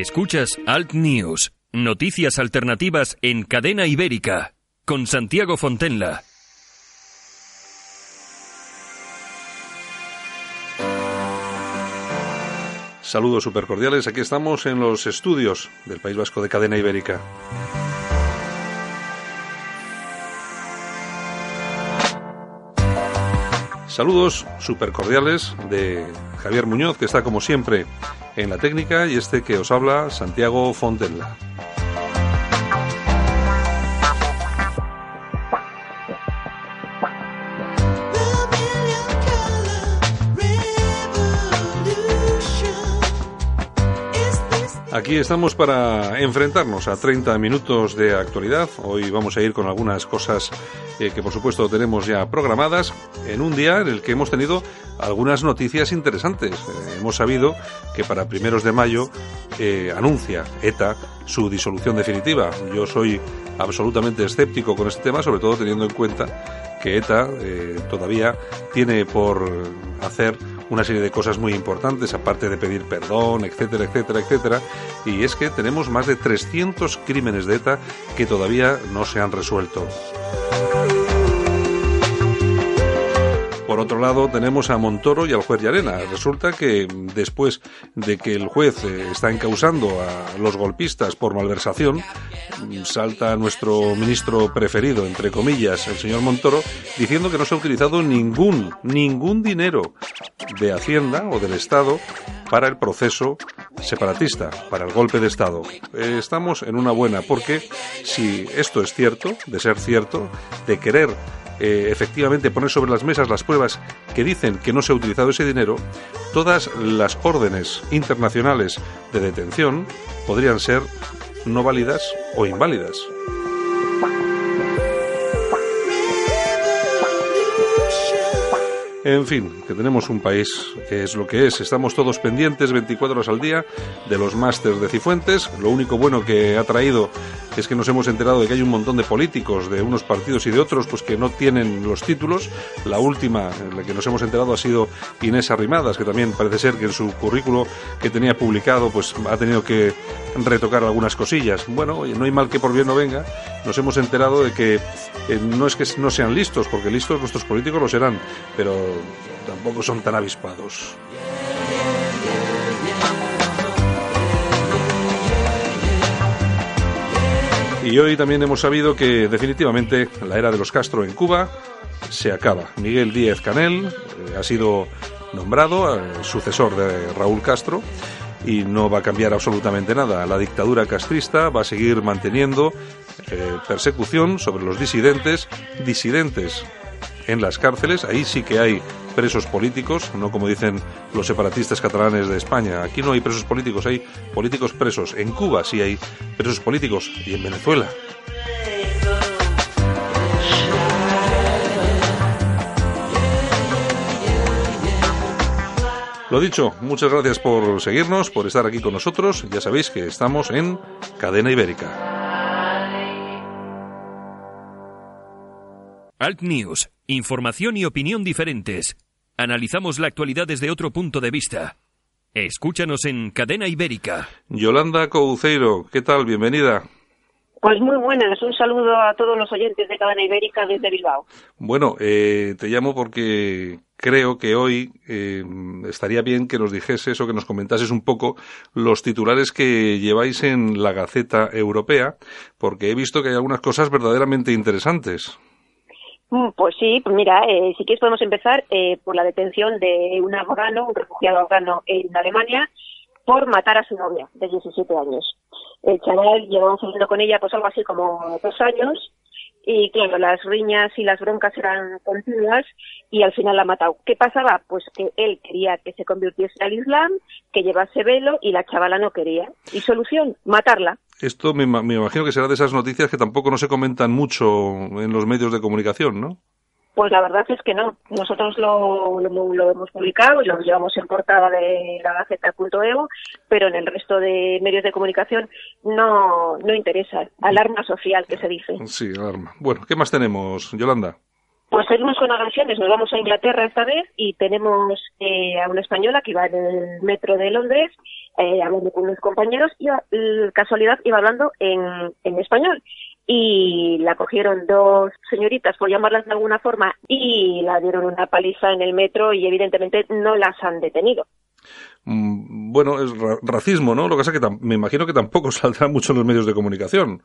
Escuchas Alt News, noticias alternativas en cadena ibérica, con Santiago Fontenla. Saludos supercordiales, aquí estamos en los estudios del País Vasco de Cadena Ibérica. Saludos supercordiales de Javier Muñoz, que está como siempre en la técnica, y este que os habla, Santiago Fontenla. Aquí estamos para enfrentarnos a 30 minutos de actualidad. Hoy vamos a ir con algunas cosas eh, que por supuesto tenemos ya programadas en un día en el que hemos tenido algunas noticias interesantes. Eh, hemos sabido que para primeros de mayo eh, anuncia ETA su disolución definitiva. Yo soy absolutamente escéptico con este tema, sobre todo teniendo en cuenta que ETA todavía tiene por hacer una serie de cosas muy importantes, aparte de pedir perdón, etcétera, etcétera, etcétera. Y es que tenemos más de 300 crímenes de ETA que todavía no se han resuelto. Por otro lado, tenemos a Montoro y al juez Llarena. Resulta que después de que el juez eh, está encausando a los golpistas por malversación, salta nuestro ministro preferido, entre comillas, el señor Montoro, diciendo que no se ha utilizado ningún, ningún dinero de Hacienda o del Estado para el proceso separatista, para el golpe de Estado. Eh, estamos en una buena, porque si esto es cierto, de ser cierto, de querer eh, efectivamente poner sobre las mesas las pruebas que dicen que no se ha utilizado ese dinero, todas las órdenes internacionales de detención podrían ser no válidas o inválidas. En fin, que tenemos un país que es lo que es. Estamos todos pendientes 24 horas al día de los másters de Cifuentes. Lo único bueno que ha traído es que nos hemos enterado de que hay un montón de políticos de unos partidos y de otros pues que no tienen los títulos. La última en la que nos hemos enterado ha sido Inés Arrimadas, que también parece ser que en su currículo que tenía publicado pues ha tenido que retocar algunas cosillas. Bueno, no hay mal que por bien no venga. Nos hemos enterado de que eh, no es que no sean listos, porque listos nuestros políticos lo serán, pero tampoco son tan avispados. Y hoy también hemos sabido que definitivamente la era de los Castro en Cuba se acaba. Miguel Díez Canel eh, ha sido nombrado eh, sucesor de Raúl Castro y no va a cambiar absolutamente nada. La dictadura castrista va a seguir manteniendo eh, persecución sobre los disidentes, disidentes en las cárceles, ahí sí que hay presos políticos, no como dicen los separatistas catalanes de España. Aquí no hay presos políticos, hay políticos presos. En Cuba sí hay presos políticos y en Venezuela. Lo dicho, muchas gracias por seguirnos, por estar aquí con nosotros. Ya sabéis que estamos en Cadena Ibérica. Alt News, información y opinión diferentes. Analizamos la actualidad desde otro punto de vista. Escúchanos en Cadena Ibérica. Yolanda Couceiro, ¿qué tal? Bienvenida. Pues muy buenas, un saludo a todos los oyentes de Cadena Ibérica desde Bilbao. Bueno, eh, te llamo porque creo que hoy eh, estaría bien que nos dijeses o que nos comentases un poco los titulares que lleváis en la Gaceta Europea, porque he visto que hay algunas cosas verdaderamente interesantes. Mm, pues sí, pues mira, eh, si quieres podemos empezar eh, por la detención de un afgano, un refugiado afgano en Alemania, por matar a su novia de 17 años. El chaval llevaba saliendo con ella pues algo así como dos años y claro, las riñas y las broncas eran continuas y al final la ha matado. ¿Qué pasaba? Pues que él quería que se convirtiese al Islam, que llevase velo y la chavala no quería. ¿Y solución? Matarla. Esto me, me imagino que será de esas noticias que tampoco no se comentan mucho en los medios de comunicación, ¿no? Pues la verdad es que no. Nosotros lo, lo, hemos publicado y lo llevamos en portada de la Gaceta.eu, pero en el resto de medios de comunicación no, no interesa. Alarma social, que se dice. Sí, alarma. Bueno, ¿qué más tenemos, Yolanda? Pues seguimos con agresiones, nos vamos a Inglaterra esta vez y tenemos eh, a una española que iba en el metro de Londres eh, hablando con unos compañeros y casualidad iba hablando en, español y la cogieron dos señoritas, por llamarlas de alguna forma, y la dieron una paliza en el metro y evidentemente no las han detenido. Mm, bueno, es racismo, ¿no? Lo que pasa es que me imagino que tampoco saldrá mucho en los medios de comunicación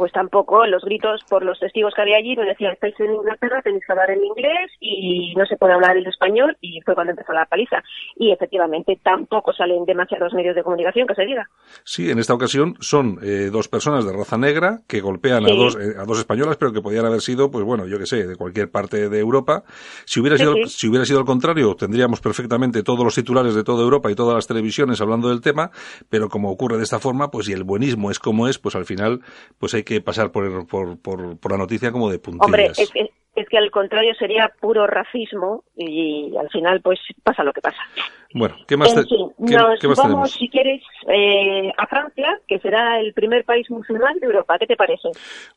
pues tampoco los gritos por los testigos que había allí nos decían estáis en Inglaterra, tenéis que hablar en inglés y no se puede hablar en español y fue cuando empezó la paliza. Y efectivamente tampoco salen demasiados medios de comunicación que se diga. Sí, en esta ocasión son eh, dos personas de raza negra que golpean a, dos, eh, a dos españolas, pero que podían haber sido, pues bueno, yo que sé, de cualquier parte de Europa. Si hubiera, sido, si hubiera sido al contrario, tendríamos perfectamente todos los titulares de toda Europa y todas las televisiones hablando del tema, pero como ocurre de esta forma, pues y el buenismo es como es, pues al final, pues hay que que pasar por, por, por, la noticia como de puntillas. Hombre, es que, es que al contrario sería puro racismo y, al final pues pasa lo que pasa. Bueno, ¿qué más, en fin, nos vamos, si quieres, eh, a Francia, que será el primer país musulmán de Europa. ¿Qué te parece?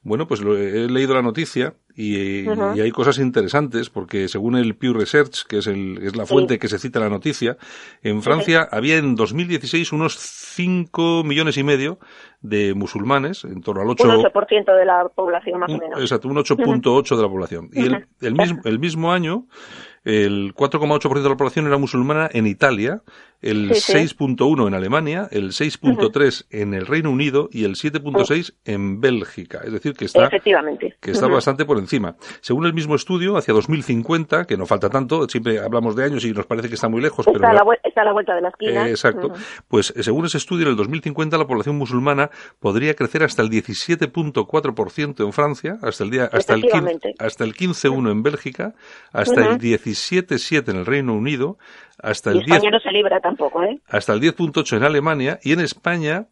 Bueno, pues he leído la noticia y, hay cosas interesantes porque según el Pew Research, que es, el, es la fuente que se cita la noticia, en Francia había en 2016 unos 5 millones y medio de musulmanes, en torno al 8... Un 8% de la población más o menos. Exacto, un 8.8 de la población. Y el, el, mismo, el mismo año el 4,8% de la población era musulmana en Italia, el 6.1 en Alemania, el 6.3 en el Reino Unido y el 7.6 en Bélgica. Es decir, que está, que está bastante por encima. Según el mismo estudio, hacia 2050, que no falta tanto, siempre hablamos de años y nos parece que está muy lejos. Está, a, la, está a la vuelta de la esquina. Eh, exacto. Pues eh, según ese estudio, en el 2050 la población musulmana podría crecer hasta el 17.4% en Francia, hasta el día hasta el hasta el 15.1 en Bélgica, hasta el 17.7 en el Reino Unido, hasta el España no se libra tampoco, ¿eh? Hasta el 10.8 en Alemania y en España,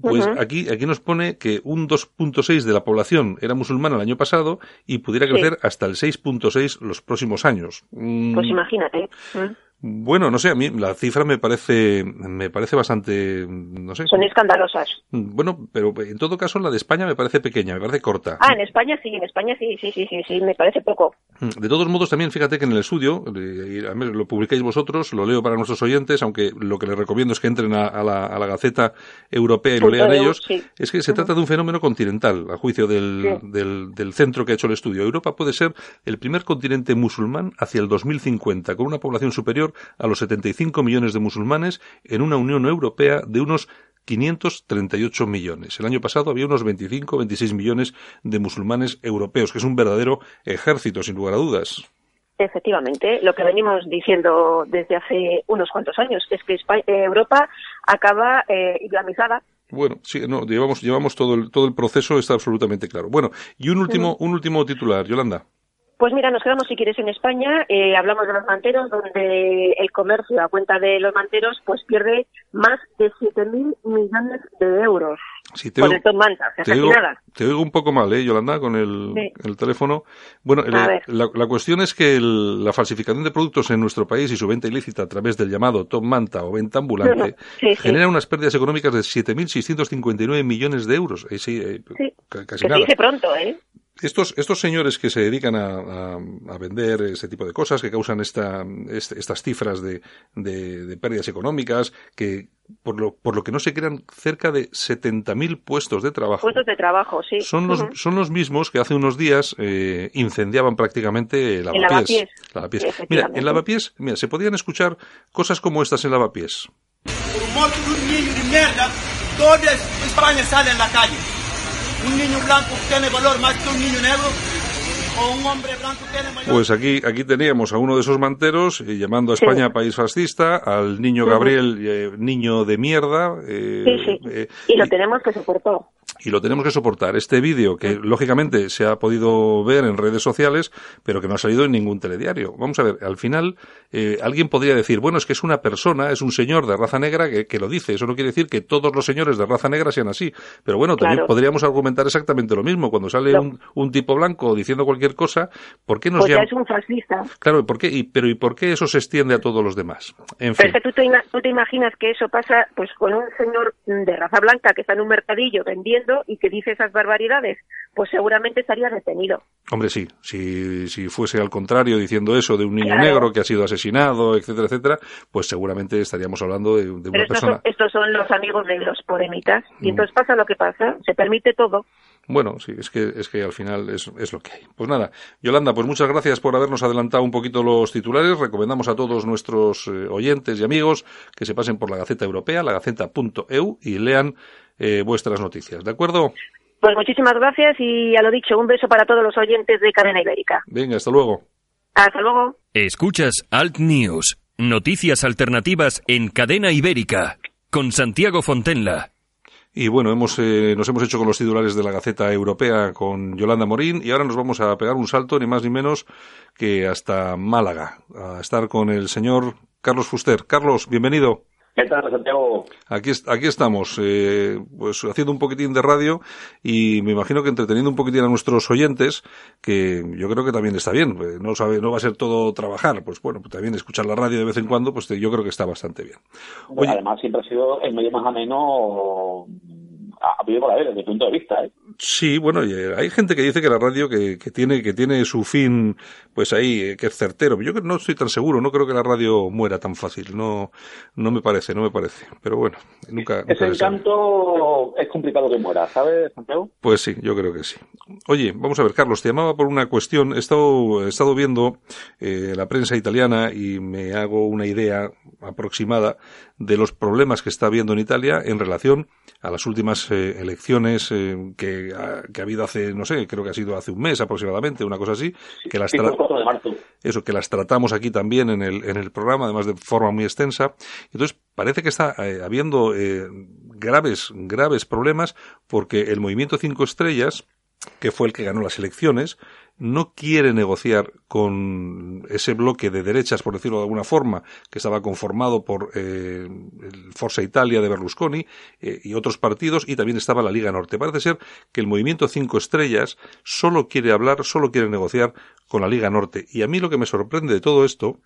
pues aquí, aquí nos pone que un 2.6 de la población era musulmana el año pasado y pudiera crecer hasta el 6.6 los próximos años. Pues imagínate. ¿eh? Bueno, no sé, a mí la cifra me parece, me parece bastante, no sé. Son escandalosas. Bueno, pero en todo caso la de España me parece pequeña, me parece corta. Ah, en España sí, en España sí, sí, sí, sí, sí, me parece poco. De todos modos, también fíjate que en el estudio, lo publicáis vosotros, lo leo para nuestros oyentes, aunque lo que les recomiendo es que entren a, la, a la, Gaceta Europea y lo lean ellos, es que se trata de un fenómeno continental, a juicio del, del, del centro que ha hecho el estudio. Europa puede ser el primer continente musulmán hacia el 2050, con una población superior a los 75 millones de musulmanes en una Unión Europea de unos 538 millones. El año pasado había unos 25 26 millones de musulmanes europeos, que es un verdadero ejército, sin lugar a dudas. Efectivamente, lo que venimos diciendo desde hace unos cuantos años es que eh, Europa acaba eh, islamizada bueno, sí, no, llevamos, llevamos todo el, todo el proceso, está absolutamente claro. Bueno, y un último, un último titular, Yolanda. Pues mira, nos quedamos si quieres en España, eh, hablamos de los manteros, donde el comercio a cuenta de los manteros pues pierde más de 7.000 millones de euros. con el Manta, te, oigo, te oigo un poco mal, ¿eh, Yolanda, con el, teléfono. Bueno, la, cuestión es que la falsificación de productos en nuestro país y su venta ilícita a través del llamado Top Manta o venta ambulante genera unas pérdidas económicas de 7.659 millones de euros. Eh, sí, eh, casi nada. dice pronto, ¿eh? Estos, estos señores que se dedican a, a, vender ese tipo de cosas, que causan esta, estas cifras de, de, pérdidas económicas, que por lo, por lo que no se crean cerca de 70.000 puestos de trabajo. Puestos de trabajo, sí. Son los, son los mismos que hace unos días eh, incendiaban prácticamente lavapiés. lavapiés. mira, en lavapiés, mira, se podían escuchar cosas como estas en lavapiés. Por un niño de mierda, toda España sale en la calle un niño blanco tiene valor más que un niño negro. O un hombre blanco tiene mayor... Pues aquí, aquí teníamos a uno de esos manteros eh, llamando a España país fascista, al niño Gabriel, eh, niño de mierda. Eh, sí, sí. y lo tenemos que soportar y lo tenemos que soportar. Este vídeo, que lógicamente se ha podido ver en redes sociales, pero que no ha salido en ningún telediario. Vamos a ver, al final eh, alguien podría decir, bueno, es que es una persona, es un señor de raza negra que, lo dice. Eso no quiere decir que todos los señores de raza negra sean así. Pero bueno, también podríamos argumentar exactamente lo mismo. Cuando sale un, tipo blanco diciendo cualquier cosa, ¿por qué nos pues llama... es un fascista. Claro, ¿por qué? Y, pero ¿y por qué eso se extiende a todos los demás? En fin. tú te, tú te imaginas que eso pasa pues con un señor de raza blanca que está en un mercadillo vendiendo y que dice esas barbaridades, pues seguramente estaría detenido. Hombre, sí, si, si fuese al contrario diciendo eso de un niño negro que ha sido asesinado, etcétera, etcétera, pues seguramente estaríamos hablando de, una estos persona. Son, estos son los amigos de los poremitas y mm. entonces pasa lo que pasa, se permite todo. Bueno, sí, es que, es que al final es, es, lo que hay. Pues nada, Yolanda, pues muchas gracias por habernos adelantado un poquito los titulares. Recomendamos a todos nuestros eh, oyentes y amigos que se pasen por la Gaceta Europea, la gaceta.eu y lean eh, vuestras noticias. ¿De acuerdo? Pues muchísimas gracias y a lo dicho, un beso para todos los oyentes de Cadena Ibérica. Venga, hasta luego. Hasta luego. Escuchas Alt News, noticias alternativas en Cadena Ibérica, con Santiago Fontenla. Y bueno, hemos, eh, nos hemos hecho con los titulares de la Gaceta Europea con Yolanda Morín y ahora nos vamos a pegar un salto, ni más ni menos que hasta Málaga, a estar con el señor Carlos Fuster. Carlos, bienvenido. ¿Qué tal, Santiago? Aquí, aquí estamos, eh, pues haciendo un poquitín de radio y me imagino que entreteniendo un poquitín a nuestros oyentes, que yo creo que también está bien. Pues no sabe, no va a ser todo trabajar, pues bueno, pues también escuchar la radio de vez en cuando, pues yo creo que está bastante bien. Además, siempre ha sido el medio más ameno a desde mi punto de vista. ¿eh? Sí, bueno, eh, hay gente que dice que la radio que, que, tiene que tiene su fin, pues ahí, eh, que es certero. Yo no estoy tan seguro, no creo que la radio muera tan fácil. No, no me parece, no me parece. Pero bueno, nunca. Ese encanto es complicado que muera, ¿sabes, Santiago? Pues sí, yo creo que sí. Oye, vamos a ver, Carlos, te llamaba por una cuestión. He estado, he estado viendo eh, la prensa italiana y me hago una idea aproximada de los problemas que está habiendo en Italia en relación a las últimas eh, elecciones eh, que, ha, que, ha, habido hace, no sé, creo que ha sido hace un mes aproximadamente, una cosa así, que las, eso, que las tratamos aquí también en el, en el programa, además de forma muy extensa. Entonces, parece que está eh, habiendo graves, graves problemas porque el movimiento cinco estrellas, que fue el que ganó las elecciones, no quiere negociar con ese bloque de derechas, por decirlo de alguna forma, que estaba conformado por eh, el Forza Italia de Berlusconi eh, y otros partidos, y también estaba la Liga Norte. Parece ser que el movimiento Cinco Estrellas solo quiere hablar, solo quiere negociar con la Liga Norte. Y a mí lo que me sorprende de todo esto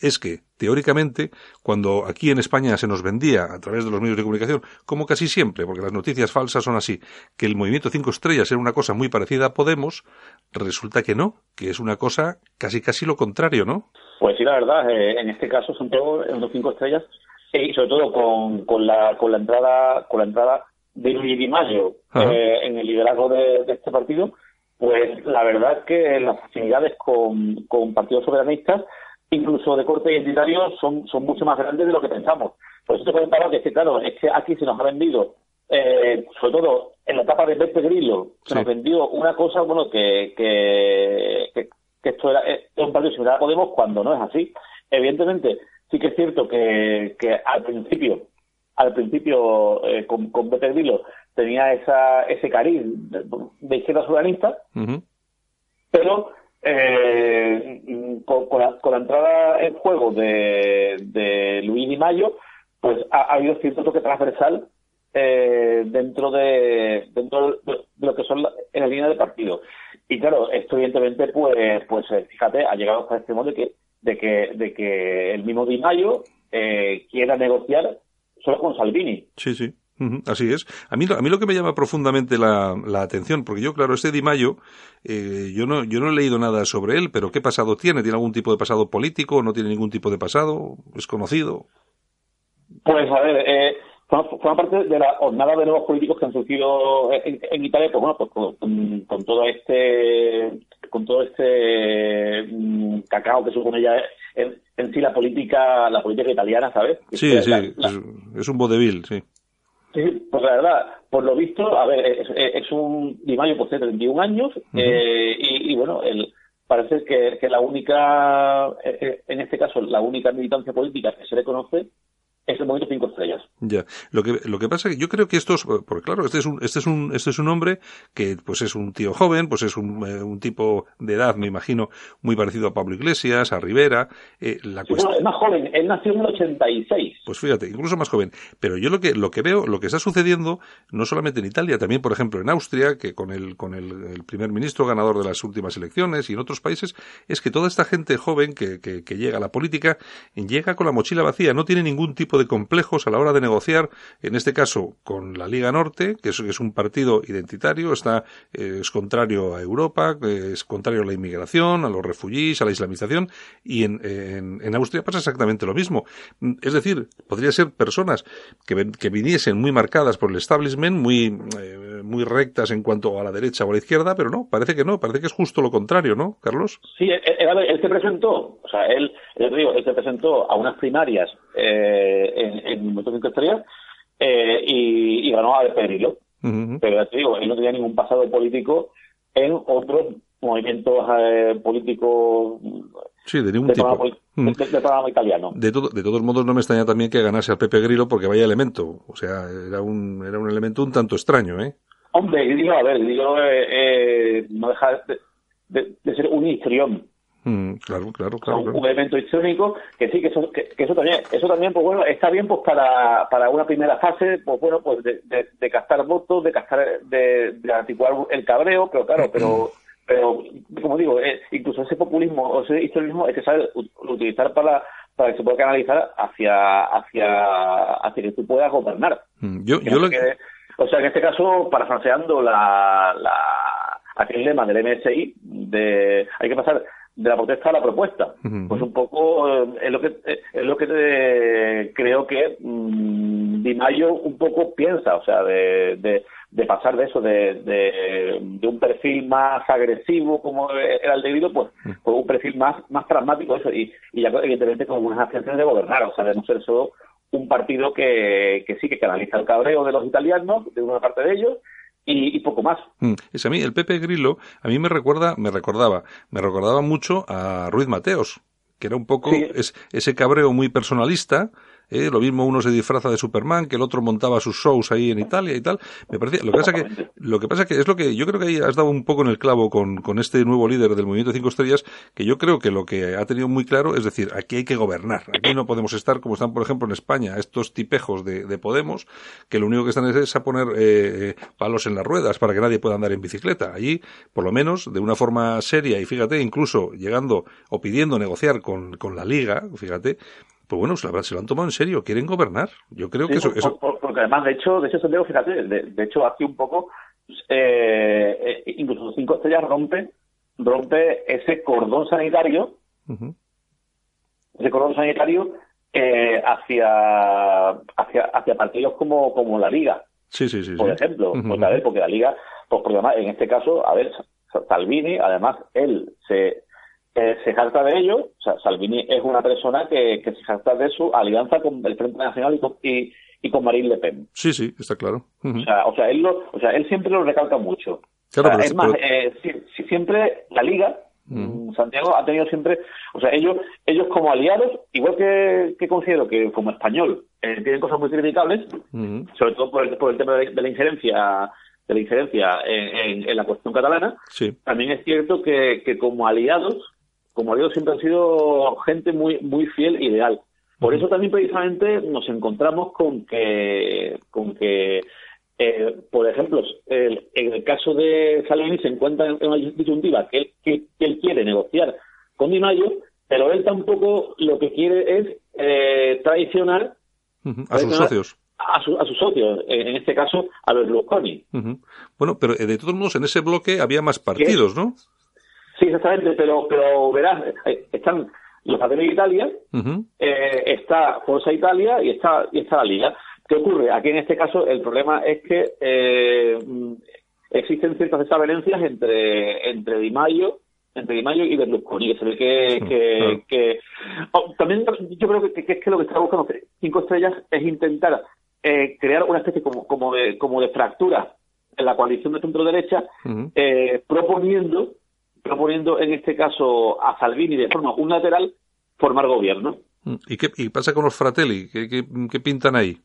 es que, teóricamente, cuando aquí en España se nos vendía a través de los medios de comunicación, como casi siempre, porque las noticias falsas son así, que el movimiento cinco estrellas era una cosa muy parecida a Podemos, resulta que no, que es una cosa casi casi lo contrario, ¿no? Pues sí, la verdad, eh, en este caso son todos los cinco estrellas, y sobre todo con, con, la, con la entrada, con la entrada de Luis Di Mayo eh, en el liderazgo de, este partido, pues la verdad es que las afinidades con, con partidos soberanistas incluso de corte identitario, son, son mucho más grandes de lo que pensamos. Por eso te comentaba que, claro, es que aquí se nos ha vendido, eh, sobre todo en la etapa de Pepe Grillo, se nos vendió una cosa, bueno, que, que, que, esto era, un partido similar a Podemos cuando no es así. Evidentemente, sí que es cierto que, que al principio, al principio eh, con, con Pepe Grillo tenía esa, ese cariz de, izquierda soberanista, pero eh, con, la, entrada en juego de, de Luis Di Mayo, pues ha, habido cierto toque transversal eh, dentro de dentro de lo que son en la línea de partido. Y claro, esto evidentemente, pues, pues eh, fíjate, ha llegado hasta este modo de que, de que, de que el mismo Di Mayo eh, quiera negociar solo con Salvini. Sí, sí así es. A mí, a mí lo que me llama profundamente la, la atención, porque yo, claro, este Di Mayo, eh, yo, no, yo no he leído nada sobre él, pero ¿qué pasado tiene? ¿Tiene algún tipo de pasado político? ¿No tiene ningún tipo de pasado? ¿Es conocido? Pues a ver, eh, forma, parte de la jornada de nuevos políticos que han surgido en, Italia, pues bueno, pues con, todo este con todo este mm, cacao que supone ya en, en, sí la política la política italiana, ¿sabes? Sí, sí, es, un vodevil, sí. Sí, pues la verdad, por lo visto, a ver, es, un Di Mayo por 31 años eh, y, y, bueno, el, parece que, que la única, eh, eh, en este caso, la única militancia política que se le conoce es el momento cinco estrellas. Ya. Lo que, lo que pasa es que yo creo que estos, porque claro, este es un, este es un, este es un hombre que, pues es un tío joven, pues es un, eh, un tipo de edad, me imagino, muy parecido a Pablo Iglesias, a Rivera. Eh, la es más joven, él nació en el 86. Pues fíjate, incluso más joven. Pero yo lo que, lo que veo, lo que está sucediendo, no solamente en Italia, también, por ejemplo, en Austria, que con el, con el, el primer ministro ganador de las últimas elecciones y en otros países, es que toda esta gente joven que, que, que llega a la política, llega con la mochila vacía, no tiene ningún tipo de complejos a la hora de negociar, en este caso con la Liga Norte, que es, un partido identitario, está, eh, es contrario a Europa, es contrario a la inmigración, a los refugiés, a la islamización, y en, en, Austria pasa exactamente lo mismo. Es decir, podría ser personas que, que viniesen muy marcadas por el establishment, muy, eh, muy rectas en cuanto a la derecha o a la izquierda, pero no, parece que no, parece que es justo lo contrario, ¿no, Carlos? Sí, él, él se presentó, o sea, él, digo, él se presentó a unas primarias eh, en, en Estrellas eh, y, y, ganó a Pedrilo. Pero ya te digo, él no tenía ningún pasado político en otros movimientos eh, políticos Sí, de ningún tipo. de, de, italiano. De, de todos modos, no me extraña también que ganase al Pepe Grillo porque vaya elemento. O sea, era un, era un elemento un tanto extraño, ¿eh? Hombre, Grillo, a ver, Grillo eh, eh, no deja de, de, ser un histrión. Mm, claro, claro, claro, Un elemento histórico que sí, que eso, que, eso también, eso también, pues bueno, está bien pues para, para una primera fase, pues bueno, pues de, de, de captar votos, de captar, de, de articular el cabreo, pero claro, pero pero como digo, eh, incluso ese populismo o ese historismo es que sabe utilizar para para que se pueda canalizar hacia hacia hacia que tú puedas gobernar. Mm, yo, yo lo que... O sea, en este caso, parafraseando la, la, aquel lema del MSI, de hay que pasar de la protesta a la propuesta. Pues un poco eh, es lo que eh, es lo que creo que mmm, Di Mayo un poco piensa, o sea, de, de, de pasar de eso, de, de, un perfil más agresivo como era el debido, pues, pues un perfil más, más pragmático eso, y, y ya evidentemente con unas aspiraciones de gobernar, o sea, de no ser solo un partido que, que sí que canaliza el cabreo de los italianos, de una parte de ellos, y, poco más. Mm, es a mí, el Pepe Grillo, a mí me recuerda, me recordaba, me recordaba mucho a Ruiz Mateos, que era un poco es, ese cabreo muy personalista, ¿eh? lo mismo uno se disfraza de Superman, que el otro montaba sus shows ahí en Italia y tal. Me parece, lo que pasa que, lo que pasa que es lo que yo creo que ahí has dado un poco en el clavo con, con este nuevo líder del Movimiento Cinco Estrellas, que yo creo que lo que ha tenido muy claro es decir, aquí hay que gobernar, aquí no podemos estar como están, por ejemplo, en España, estos tipejos de, de Podemos, que lo único que están es, a poner eh, palos en las ruedas para que nadie pueda andar en bicicleta. Allí, por lo menos, de una forma seria y fíjate, incluso llegando o pidiendo negociar con, con la Liga, fíjate, pues bueno, se lo, han tomado en serio, quieren gobernar. Yo creo que eso, porque además, de hecho, de hecho, Santiago, fíjate, de, hecho, hace un poco, eh, eh, incluso cinco estrellas rompe, rompe ese cordón sanitario, ese cordón sanitario eh, hacia, hacia, hacia partidos como, como la Liga. Sí, sí, sí. Por ejemplo, porque, a ver, porque la Liga, pues porque además, en este caso, a ver, Salvini, además, él se eh, se jacta de ello. O sea, Salvini es una persona que, que se jacta de su alianza con el Frente Nacional y con, y, con Marine Le Pen. Sí, sí, está claro. o, sea, o, sea, él lo, o sea, él siempre lo recalca mucho. es más, eh, siempre la Liga, mm, Santiago ha tenido siempre, o sea, ellos, ellos como aliados, igual que, que considero que como español eh, tienen cosas muy criticables, sobre todo por el, por el tema de, la injerencia de la injerencia en, en, la cuestión catalana, sí. también es cierto que, que como aliados como digo, siempre han sido gente muy, muy fiel y leal. Por eso también precisamente nos encontramos con que, con que eh, por ejemplo, el, en el caso de Salvini se encuentra en una disyuntiva que él, que, él quiere negociar con Di Maio, pero él tampoco lo que quiere es eh, traicionar a sus socios. A, a, sus socios, en este caso a Berlusconi. Bueno, pero eh, de todos modos en ese bloque había más partidos, ¿no? Sí, exactamente, pero, pero verás, eh, están los Fratelli de Italia, eh, está Forza Italia y está, y está la Liga. ¿Qué ocurre? Aquí en este caso el problema es que eh, existen ciertas desavenencias entre, entre Di Maio, entre Di Maio y Berlusconi, que se ve que... que, oh, también yo creo que, que, es que lo que está buscando Cinco Estrellas es intentar eh, crear una especie como, como, de, como de fractura en la coalición de centro-derecha, eh, proponiendo proponiendo en este caso a Salvini de forma unilateral formar gobierno. Mm, ¿Y qué pasa con los Fratelli? ¿Qué, pintan ahí?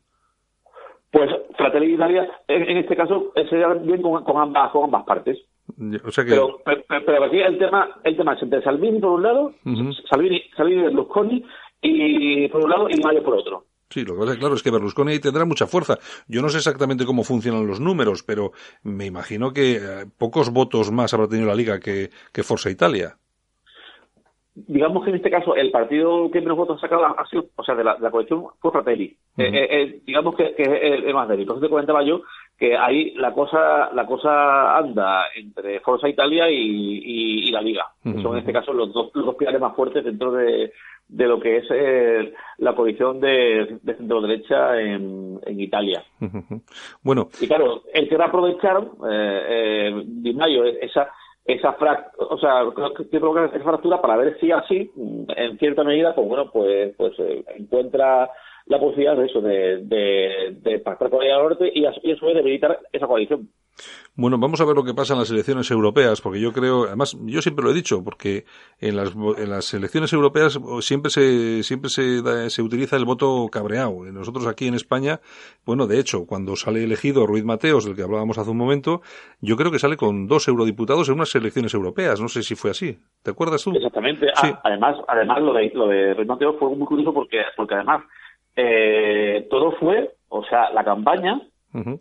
Pues Fratelli Italia, en, este caso, sería bien con, ambas, con ambas partes. O sea que... pero, pero, aquí el tema, el tema es entre Salvini por un lado, Salvini, Salvini Berlusconi y por un lado y Mario por otro. Sí, lo que pasa, claro, es que Berlusconi ahí tendrá mucha fuerza. Yo no sé exactamente cómo funcionan los números, pero me imagino que eh, pocos votos más habrá tenido la Liga que, que Forza Italia. digamos que en este caso el partido que menos votos ha sacado ha sido, o sea, de la, de la coalición fue Fratelli. Eh, digamos que, que, es el, más débil. Entonces te comentaba yo que ahí la cosa la cosa anda entre Forza Italia y, la Liga. que son en este caso los dos, los dos pilares más fuertes dentro de, de lo que es eh, la coalición de, de centro derecha en, en Italia. Bueno. Y claro, el que va a aprovechar, eh, eh, Di esa esa o sea, que esa fractura para ver si así, en cierta medida, pues bueno, pues pues eh, encuentra la posibilidad de eso, de, de, de pactar con el norte y a, y a su vez debilitar esa coalición. Bueno, vamos a ver lo que pasa en las elecciones europeas, porque yo creo, además, yo siempre lo he dicho, porque en las, en las elecciones europeas siempre se, siempre se, se utiliza el voto cabreado. Nosotros aquí en España, bueno, de hecho, cuando sale elegido Ruiz Mateos, del que hablábamos hace un momento, yo creo que sale con dos eurodiputados en unas elecciones europeas. No sé si fue así. ¿Te acuerdas tú? Exactamente. Ah, además, además lo de, lo de Ruiz Mateos fue muy curioso porque, porque además, eh, todo fue, o sea, la campaña,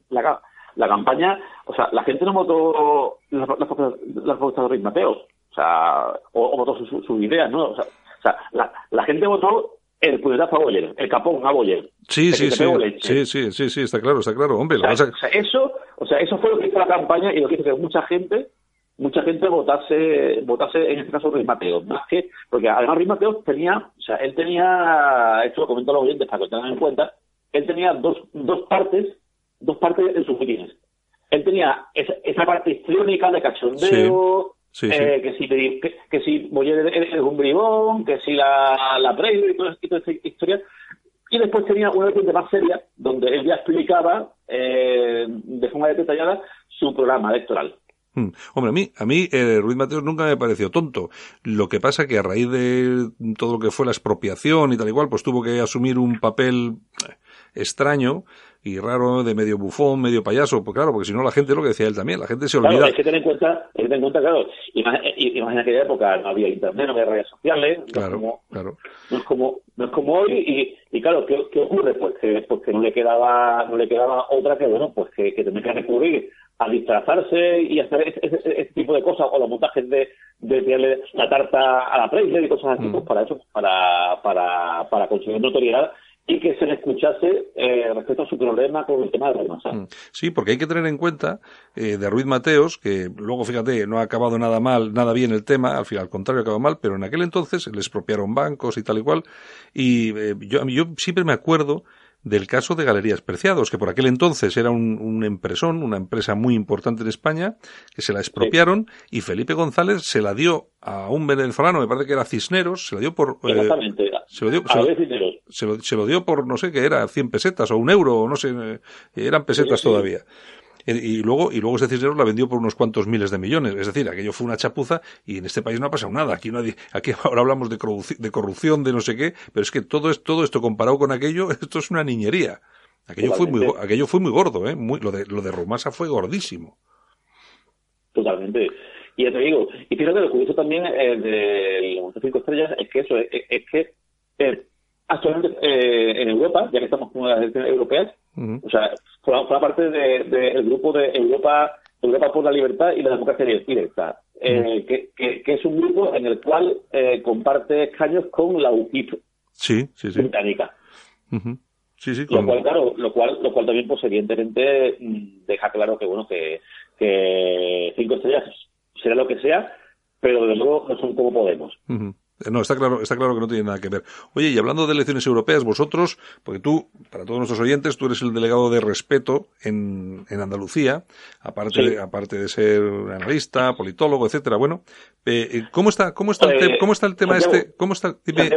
la, la campaña, o sea, la gente no votó las propuestas de Ruiz Mateos, o sea, o, votó sus su ideas, ¿no? O sea, o sea la, la, gente votó el puñetazo a Boyer, el capón a Boyer. Sí, sí, sí, sí, sí, sí, sí, está claro, está claro, hombre. O sea, eso, o sea, eso fue lo que hizo la campaña y lo que hizo que mucha gente mucha gente votase, votase en este caso Ruiz Mateos, más que, porque además Ruiz Mateos tenía, o sea, él tenía, esto lo comento a los oyentes para que tengan en cuenta, él tenía dos, dos partes dos partes en sus mítines. Él tenía esa, esa parte histriónica de cachondeo, eh, que si que, que si Boyer es un bribón, que si la, la y toda, esa historia. Y después tenía una vertiente más seria, donde él ya explicaba eh, de forma detallada su programa electoral. Hmm. Hombre, a mí, a mí eh, Ruiz Mateos nunca me pareció tonto. Lo que pasa que a raíz de todo lo que fue la expropiación y tal igual, pues tuvo que asumir un papel extraño y raro, de medio bufón, medio payaso, pues claro, porque si no la gente, lo que decía él también, la gente se olvida. Claro, hay que tener en cuenta, hay que tener en cuenta, claro, imagina, que en aquella época no había internet, no había redes sociales, claro, no, es como, claro. no es como, no es como hoy, y, y claro, ¿qué, ¿qué, ocurre? Pues que, pues que no le quedaba, no le quedaba otra que, bueno, pues que, que tenía que recurrir a disfrazarse y hacer ese, tipo de cosas, o los montajes de, de tirarle la tarta a la prensa y cosas así, mm. pues para eso, para, para, para conseguir notoriedad y que se le escuchase eh, respecto a su problema con el tema de la mm. Sí, porque hay que tener en cuenta eh, de Ruiz Mateos, que luego, fíjate, no ha acabado nada mal, nada bien el tema, al final, al contrario, acabado mal, pero en aquel entonces le expropiaron bancos y tal y cual, y eh, yo, yo siempre me acuerdo del caso de Galerías Preciados, que por aquel entonces era un, un empresón, una empresa muy importante en España, que se la expropiaron y Felipe González se la dio a un venezolano, me parece que era Cisneros, se la dio por... Eh, Exactamente, se lo dio, se, lo, dio por, no sé qué era, 100 pesetas o un euro, o no sé, eh, eran pesetas todavía. Y luego, y luego ese Cisneros la vendió por unos cuantos miles de millones. Es decir, aquello fue una chapuza y en este país no ha pasado nada. Aquí nadie, aquí ahora hablamos de, de corrupción, de no sé qué, pero es que todo, es, todo esto comparado con aquello, esto es una niñería. Aquello fue muy, aquello fue muy gordo, ¿eh? Muy, lo de, lo de Romasa fue gordísimo. Totalmente. Y ya te digo, y fíjate, lo curioso también eh, de los cinco estrellas es que eso, es, es que eh, actualmente eh, en Europa, ya que estamos con las elecciones europeas, o sea, forma, parte del de, grupo de Europa Europa por la libertad y la democracia directa, eh, que, que, es un grupo en el cual eh, comparte escaños con la UKIP sí, sí, sí. británica. Sí, sí, lo cual, claro, lo cual, lo cual también, pues, evidentemente, mm, deja claro que, bueno, que, que cinco estrellas será lo que sea, pero de luego no son como Podemos. No, está claro, está claro que no tiene nada que ver. Oye, y hablando de elecciones europeas, vosotros, porque tú, para todos nuestros oyentes, tú eres el delegado de respeto en, en Andalucía, aparte, de, aparte de ser analista, politólogo, etcétera. Bueno, eh, eh, ¿cómo está, cómo está, el, cómo está el tema este? ¿Cómo está? Dime,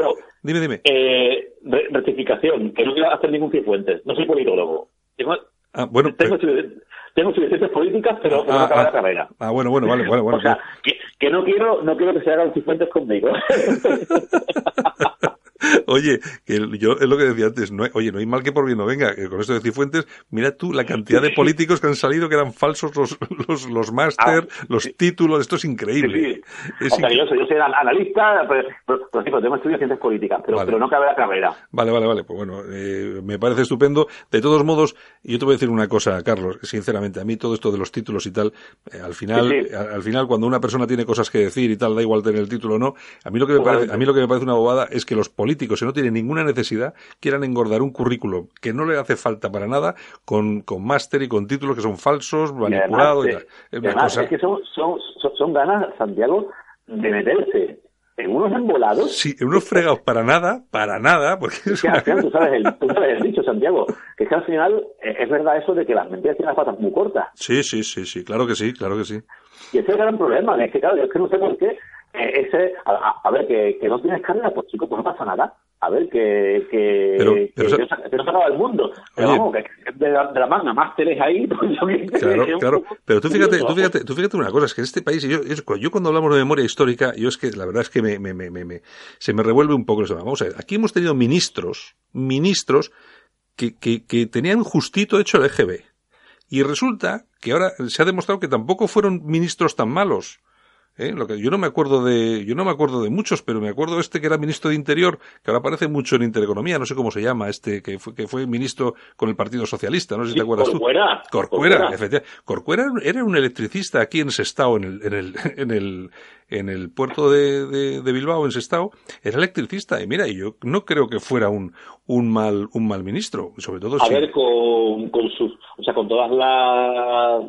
dime, dime. Eh, rectificación, que no quiero hacer ningún cifuentes. No soy politólogo. Ah, bueno, tengo, tengo suficientes políticas, pero no acaba la carrera. Ah, bueno, bueno, vale, vale, bueno. o sea, que, que, no quiero, no quiero que se hagan cifuentes conmigo. Oye, que yo es lo que decía antes, no oye, no hay mal que por bien no venga, con esto de Cifuentes, mira tú la cantidad de políticos que han salido que eran falsos los, los, los máster, ah, los títulos, esto es increíble. yo, soy, yo soy analista, pero, pero, tengo estudios ciencias políticas, pero, pero no cabe la carrera. Vale, vale, vale, pues bueno, eh, me parece estupendo. De todos modos, yo te voy a decir una cosa, Carlos, sinceramente, a mí todo esto de los títulos y tal, eh, al final, al, final cuando una persona tiene cosas que decir y tal, da igual tener el título o no, a mí lo que me parece, a mí lo que me parece una bobada es que los políticos, si no tienen ninguna necesidad, quieran engordar un currículo que no le hace falta para nada con, con máster y con títulos que son falsos, manipulados y, Es que son, son, son ganas, Santiago, de meterse en unos embolados. Sí, en unos fregados para nada, para nada, porque es que, tú, sabes el, tú sabes el dicho, Santiago, que es que al final eh, es verdad eso de que las mentiras tienen las patas muy cortas. Sí, sí, sí, sí, claro que sí, claro que sí. Y ese es el gran problema, es que claro, es que no sé por qué, eh, ese, a, ver, que, que no tienes carga, pues chico, pues no pasa nada a ver, que, que, pero, pero que, se, no se acaba el mundo. Pero vamos, que de la, de la manga más teles ahí. Pues claro, claro. Pero tú fíjate, tú fíjate, tú fíjate una cosa, es que en este país, yo, yo, cuando hablamos de memoria histórica, yo es que la verdad es que me, me, me, me se me revuelve un poco eso. Vamos a ver, aquí hemos tenido ministros, ministros que, que, que tenían justito hecho el EGB. Y resulta que ahora se ha demostrado que tampoco fueron ministros tan malos. ¿Eh? Lo que, yo no me acuerdo de, yo no me acuerdo de muchos, pero me acuerdo este que era ministro de Interior, que ahora aparece mucho en Intereconomía, no sé cómo se llama, este que fue, que fue ministro con el Partido Socialista, no sé si te acuerdas Corcuera, tú. Corcuera, Corcuera, efectivamente. Corcuera era un electricista aquí en Sestao, en el, en el, en el, en el puerto de, de, de, Bilbao, en Sestao, era electricista. Y mira, yo no creo que fuera un, un mal, un mal ministro, sobre todo A ver, con, con sus, o sea, con todas las,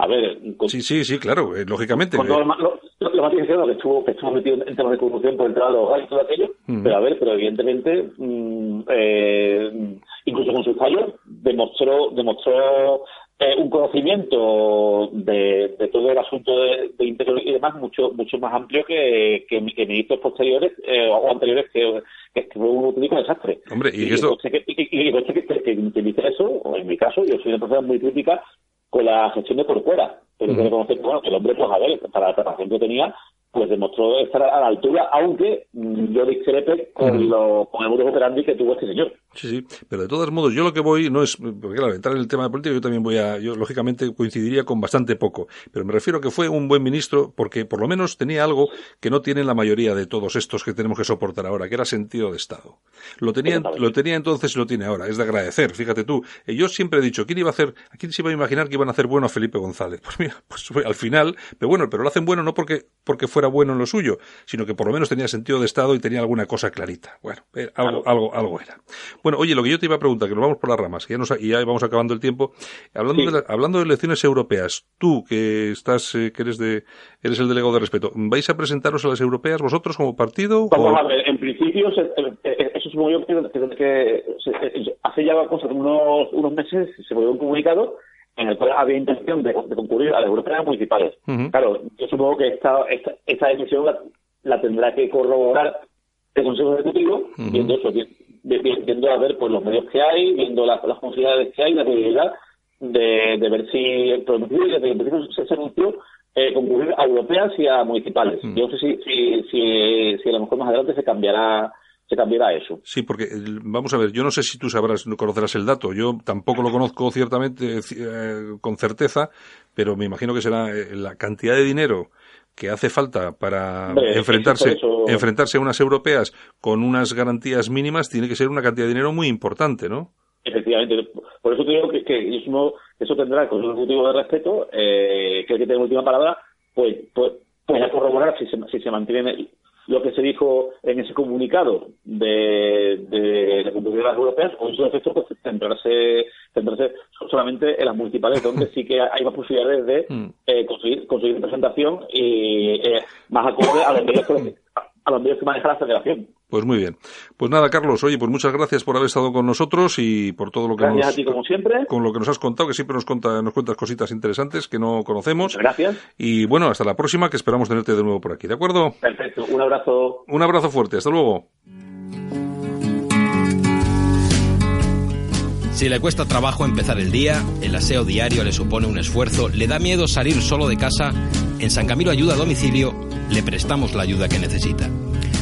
a ver. sí, sí, sí, claro, eh, lógicamente. Con todo lo, lo, lo, más que estuvo, que estuvo metido en temas de corrupción por entrar a los y todo aquello, pero a ver, pero evidentemente, mm, eh, incluso con sus fallos, demostró, demostró eh, un conocimiento de, de, todo el asunto de, de, interior y demás mucho mucho más amplio que, que, que ministros posteriores eh, o anteriores que, que, fue un auténtico desastre. Hombre, y, y eso... Que, y, y, que, que, que, dice eso, o en mi caso, yo soy una persona muy crítica con la gestión de Corcuera. Pero uh -huh. que reconocer que, bueno, que el hombre, pues a ver, para la preparación que tenía, pues demostró estar a la altura, aunque mm, yo discrepe con, lo, con el modus operandi que tuvo este señor. Sí, sí, pero de todos modos, yo lo que voy no es, porque claro, entrar en el tema de política, yo también voy a, yo lógicamente coincidiría con bastante poco, pero me refiero a que fue un buen ministro porque por lo menos tenía algo que no tienen la mayoría de todos estos que tenemos que soportar ahora, que era sentido de Estado. Lo tenía, lo tenía entonces y lo tiene ahora, es de agradecer, fíjate tú. Eh, yo siempre he dicho, ¿quién iba a hacer, a quién se iba a imaginar que iban a hacer bueno a Felipe González? Pues mira, pues fue al final, pero bueno, pero lo hacen bueno no porque, porque fuera bueno en lo suyo, sino que por lo menos tenía sentido de Estado y tenía alguna cosa clarita. Bueno, eh, algo, algo, algo era. Bueno, oye, lo que yo te iba a preguntar, que nos vamos por las ramas, que ya, nos, y ya vamos acabando el tiempo. Hablando, sí. de la, hablando de elecciones europeas, tú que estás, eh, que eres de, eres el delegado de respeto, ¿vais a presentaros a las europeas vosotros como partido? Vamos o... a ver, en principio, se, eh, eh, eso es muy obvio, que, que se, hace ya unos, unos meses se fue un comunicado en el cual había intención de, de concurrir a las europeas municipales. Uh -huh. Claro, yo supongo que esta, esta, esta decisión la, la tendrá que corroborar el Consejo Ejecutivo, uh -huh. viendo eso, viendo a ver pues los medios que hay, viendo las, las posibilidades que hay, la posibilidad de, de ver si desde el principio se, se anunció eh, concurrir a europeas y a municipales. Yo no sé si, si, si, si a lo mejor más adelante se cambiará se cambiará eso. Sí, porque vamos a ver, yo no sé si tú sabrás, no conocerás el dato, yo tampoco lo conozco ciertamente eh, con certeza, pero me imagino que será eh, la cantidad de dinero que hace falta para Hombre, enfrentarse, eso... enfrentarse a unas europeas con unas garantías mínimas, tiene que ser una cantidad de dinero muy importante, ¿no? Efectivamente, por eso te digo que, que eso, eso tendrá el Consejo Ejecutivo de Respeto, eh, que es el que tiene última palabra, pues, pues, pues a corroborar si se, si se mantiene lo que se dijo en ese comunicado de, de las autoridades europeas, o en su efecto, pues centrarse, centrarse solamente en las municipales, donde sí que hay más posibilidades de mm. eh, conseguir, conseguir representación y eh, más acorde a los medios que, a los medios que maneja la federación. Pues muy bien. Pues nada, Carlos, oye, pues muchas gracias por haber estado con nosotros y por todo lo que gracias nos, a ti, como siempre. con lo que nos has contado, que siempre nos, cuenta, nos cuentas cositas interesantes que no conocemos. Muchas gracias. Y bueno, hasta la próxima, que esperamos tenerte de nuevo por aquí, ¿de acuerdo? Perfecto. Un abrazo. Un abrazo fuerte. Hasta luego. Si le cuesta trabajo empezar el día, el aseo diario le supone un esfuerzo, le da miedo salir solo de casa, en San Camilo Ayuda a Domicilio le prestamos la ayuda que necesita.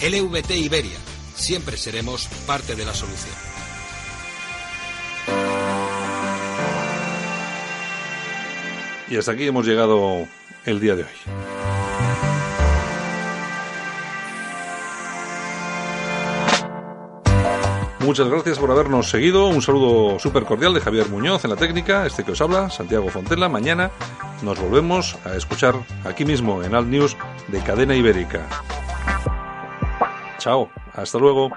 LVT Iberia. Siempre seremos parte de la solución. Y hasta aquí hemos llegado el día de hoy. Muchas gracias por habernos seguido. Un saludo súper cordial de Javier Muñoz en la técnica, este que os habla, Santiago Fontela. Mañana nos volvemos a escuchar aquí mismo en Alt News de Cadena Ibérica. Chao, hasta luego.